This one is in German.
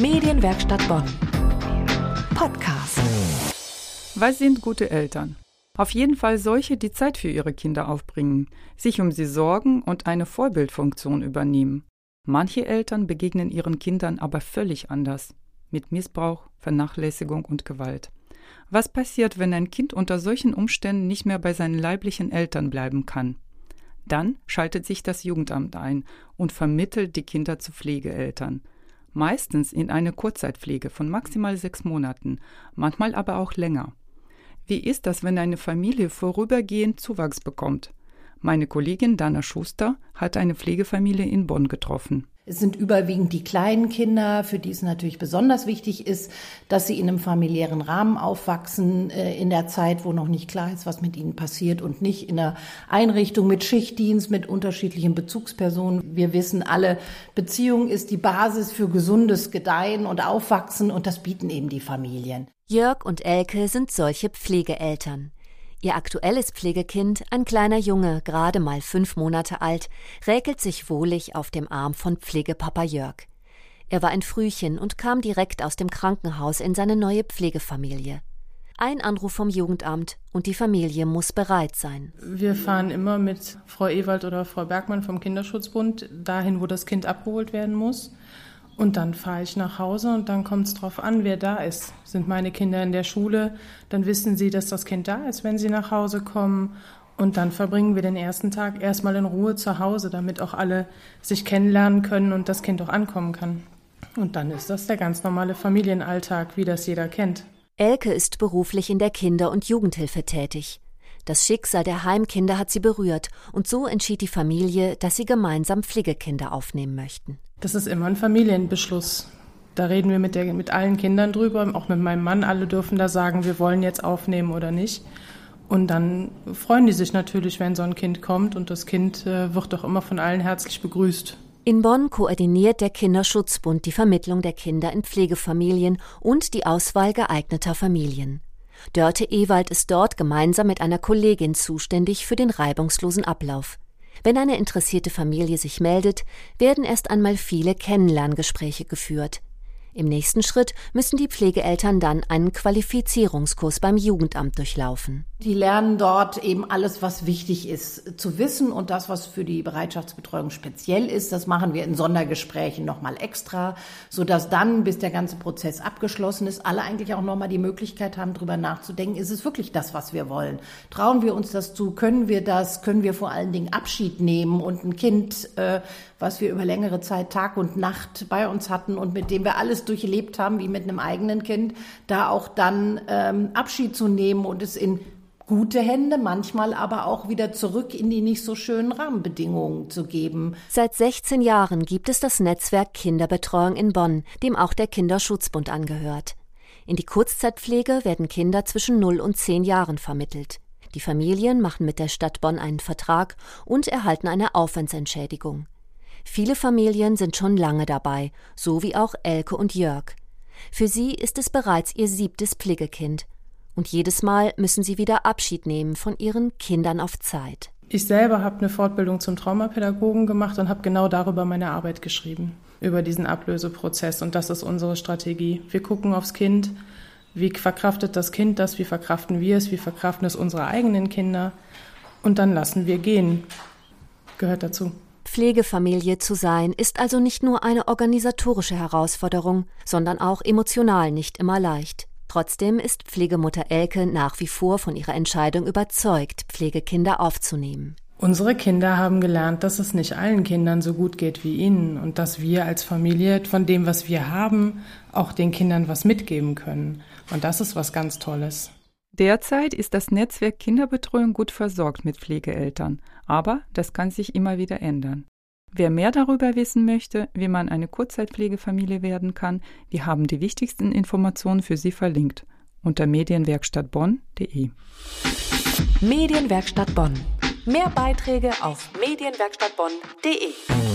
Medienwerkstatt Bonn. Podcast. Was sind gute Eltern? Auf jeden Fall solche, die Zeit für ihre Kinder aufbringen, sich um sie sorgen und eine Vorbildfunktion übernehmen. Manche Eltern begegnen ihren Kindern aber völlig anders, mit Missbrauch, Vernachlässigung und Gewalt. Was passiert, wenn ein Kind unter solchen Umständen nicht mehr bei seinen leiblichen Eltern bleiben kann? Dann schaltet sich das Jugendamt ein und vermittelt die Kinder zu Pflegeeltern. Meistens in eine Kurzzeitpflege von maximal sechs Monaten, manchmal aber auch länger. Wie ist das, wenn eine Familie vorübergehend Zuwachs bekommt? Meine Kollegin Dana Schuster hat eine Pflegefamilie in Bonn getroffen. Es sind überwiegend die kleinen Kinder, für die es natürlich besonders wichtig ist, dass sie in einem familiären Rahmen aufwachsen, äh, in der Zeit, wo noch nicht klar ist, was mit ihnen passiert und nicht in einer Einrichtung mit Schichtdienst, mit unterschiedlichen Bezugspersonen. Wir wissen alle, Beziehung ist die Basis für gesundes Gedeihen und Aufwachsen und das bieten eben die Familien. Jörg und Elke sind solche Pflegeeltern. Ihr aktuelles Pflegekind, ein kleiner Junge, gerade mal fünf Monate alt, räkelt sich wohlig auf dem Arm von Pflegepapa Jörg. Er war ein Frühchen und kam direkt aus dem Krankenhaus in seine neue Pflegefamilie. Ein Anruf vom Jugendamt und die Familie muss bereit sein. Wir fahren immer mit Frau Ewald oder Frau Bergmann vom Kinderschutzbund dahin, wo das Kind abgeholt werden muss. Und dann fahre ich nach Hause und dann kommt es drauf an, wer da ist. Sind meine Kinder in der Schule, dann wissen sie, dass das Kind da ist, wenn sie nach Hause kommen. Und dann verbringen wir den ersten Tag erstmal in Ruhe zu Hause, damit auch alle sich kennenlernen können und das Kind auch ankommen kann. Und dann ist das der ganz normale Familienalltag, wie das jeder kennt. Elke ist beruflich in der Kinder- und Jugendhilfe tätig. Das Schicksal der Heimkinder hat sie berührt und so entschied die Familie, dass sie gemeinsam Pflegekinder aufnehmen möchten. Das ist immer ein Familienbeschluss. Da reden wir mit, der, mit allen Kindern drüber, auch mit meinem Mann. Alle dürfen da sagen, wir wollen jetzt aufnehmen oder nicht. Und dann freuen die sich natürlich, wenn so ein Kind kommt und das Kind äh, wird doch immer von allen herzlich begrüßt. In Bonn koordiniert der Kinderschutzbund die Vermittlung der Kinder in Pflegefamilien und die Auswahl geeigneter Familien. Dörte Ewald ist dort gemeinsam mit einer Kollegin zuständig für den reibungslosen Ablauf. Wenn eine interessierte Familie sich meldet, werden erst einmal viele Kennenlerngespräche geführt. Im nächsten Schritt müssen die Pflegeeltern dann einen Qualifizierungskurs beim Jugendamt durchlaufen. Die lernen dort eben alles, was wichtig ist zu wissen und das, was für die Bereitschaftsbetreuung speziell ist, das machen wir in Sondergesprächen nochmal extra, sodass dann, bis der ganze Prozess abgeschlossen ist, alle eigentlich auch nochmal die Möglichkeit haben, darüber nachzudenken, ist es wirklich das, was wir wollen? Trauen wir uns das zu? Können wir das? Können wir vor allen Dingen Abschied nehmen und ein Kind, äh, was wir über längere Zeit Tag und Nacht bei uns hatten und mit dem wir alles durchlebt haben, wie mit einem eigenen Kind, da auch dann ähm, Abschied zu nehmen und es in gute Hände, manchmal aber auch wieder zurück in die nicht so schönen Rahmenbedingungen zu geben. Seit 16 Jahren gibt es das Netzwerk Kinderbetreuung in Bonn, dem auch der Kinderschutzbund angehört. In die Kurzzeitpflege werden Kinder zwischen 0 und 10 Jahren vermittelt. Die Familien machen mit der Stadt Bonn einen Vertrag und erhalten eine Aufwandsentschädigung. Viele Familien sind schon lange dabei, so wie auch Elke und Jörg. Für sie ist es bereits ihr siebtes Pflegekind. Und jedes Mal müssen sie wieder Abschied nehmen von ihren Kindern auf Zeit. Ich selber habe eine Fortbildung zum Traumapädagogen gemacht und habe genau darüber meine Arbeit geschrieben, über diesen Ablöseprozess. Und das ist unsere Strategie. Wir gucken aufs Kind, wie verkraftet das Kind das, wie verkraften wir es, wie verkraften es unsere eigenen Kinder. Und dann lassen wir gehen. Gehört dazu. Pflegefamilie zu sein, ist also nicht nur eine organisatorische Herausforderung, sondern auch emotional nicht immer leicht. Trotzdem ist Pflegemutter Elke nach wie vor von ihrer Entscheidung überzeugt, Pflegekinder aufzunehmen. Unsere Kinder haben gelernt, dass es nicht allen Kindern so gut geht wie ihnen und dass wir als Familie von dem, was wir haben, auch den Kindern was mitgeben können. Und das ist was ganz Tolles. Derzeit ist das Netzwerk Kinderbetreuung gut versorgt mit Pflegeeltern, aber das kann sich immer wieder ändern. Wer mehr darüber wissen möchte, wie man eine Kurzzeitpflegefamilie werden kann, wir haben die wichtigsten Informationen für Sie verlinkt unter medienwerkstattbonn.de. Medienwerkstatt Bonn. Mehr Beiträge auf medienwerkstattbonn.de.